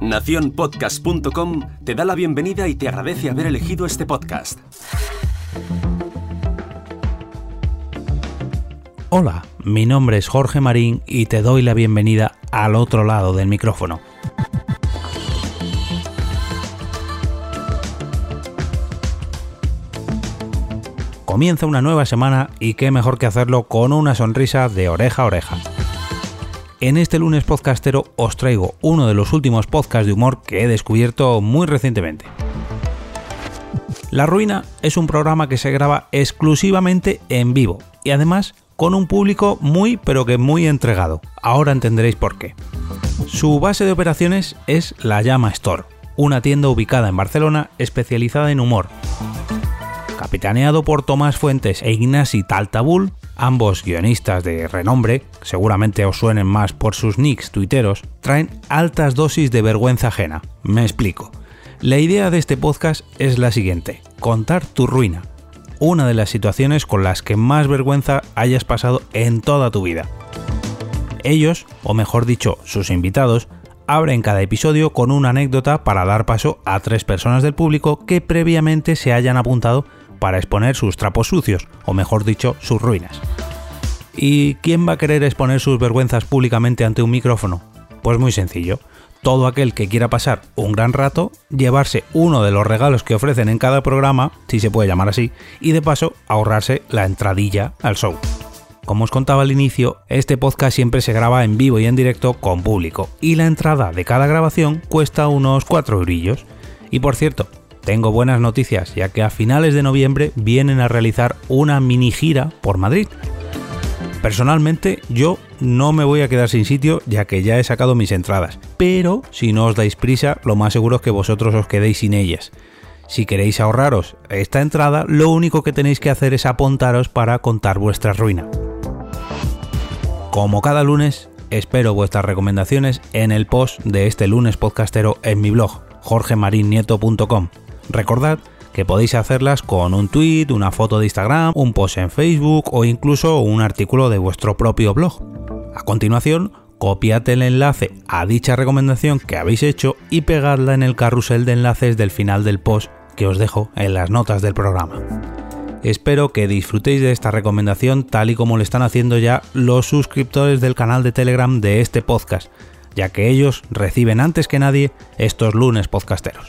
Naciónpodcast.com te da la bienvenida y te agradece haber elegido este podcast. Hola, mi nombre es Jorge Marín y te doy la bienvenida al otro lado del micrófono. Comienza una nueva semana y qué mejor que hacerlo con una sonrisa de oreja a oreja. En este lunes podcastero os traigo uno de los últimos podcasts de humor que he descubierto muy recientemente. La Ruina es un programa que se graba exclusivamente en vivo y además con un público muy pero que muy entregado. Ahora entenderéis por qué. Su base de operaciones es la Llama Store, una tienda ubicada en Barcelona especializada en humor. Capitaneado por Tomás Fuentes e Ignasi Taltabul, ambos guionistas de renombre, seguramente os suenen más por sus nicks tuiteros, traen altas dosis de vergüenza ajena. Me explico. La idea de este podcast es la siguiente, contar tu ruina, una de las situaciones con las que más vergüenza hayas pasado en toda tu vida. Ellos, o mejor dicho, sus invitados, abren cada episodio con una anécdota para dar paso a tres personas del público que previamente se hayan apuntado para exponer sus trapos sucios, o mejor dicho, sus ruinas. ¿Y quién va a querer exponer sus vergüenzas públicamente ante un micrófono? Pues muy sencillo. Todo aquel que quiera pasar un gran rato, llevarse uno de los regalos que ofrecen en cada programa, si se puede llamar así, y de paso ahorrarse la entradilla al show. Como os contaba al inicio, este podcast siempre se graba en vivo y en directo con público, y la entrada de cada grabación cuesta unos 4 eurillos. Y por cierto, tengo buenas noticias, ya que a finales de noviembre vienen a realizar una mini gira por Madrid. Personalmente, yo no me voy a quedar sin sitio, ya que ya he sacado mis entradas, pero si no os dais prisa, lo más seguro es que vosotros os quedéis sin ellas. Si queréis ahorraros esta entrada, lo único que tenéis que hacer es apuntaros para contar vuestra ruina. Como cada lunes, espero vuestras recomendaciones en el post de este lunes podcastero en mi blog, jorgemarinieto.com. Recordad que podéis hacerlas con un tweet, una foto de Instagram, un post en Facebook o incluso un artículo de vuestro propio blog. A continuación, copiad el enlace a dicha recomendación que habéis hecho y pegadla en el carrusel de enlaces del final del post que os dejo en las notas del programa. Espero que disfrutéis de esta recomendación tal y como lo están haciendo ya los suscriptores del canal de Telegram de este podcast, ya que ellos reciben antes que nadie estos lunes podcasteros.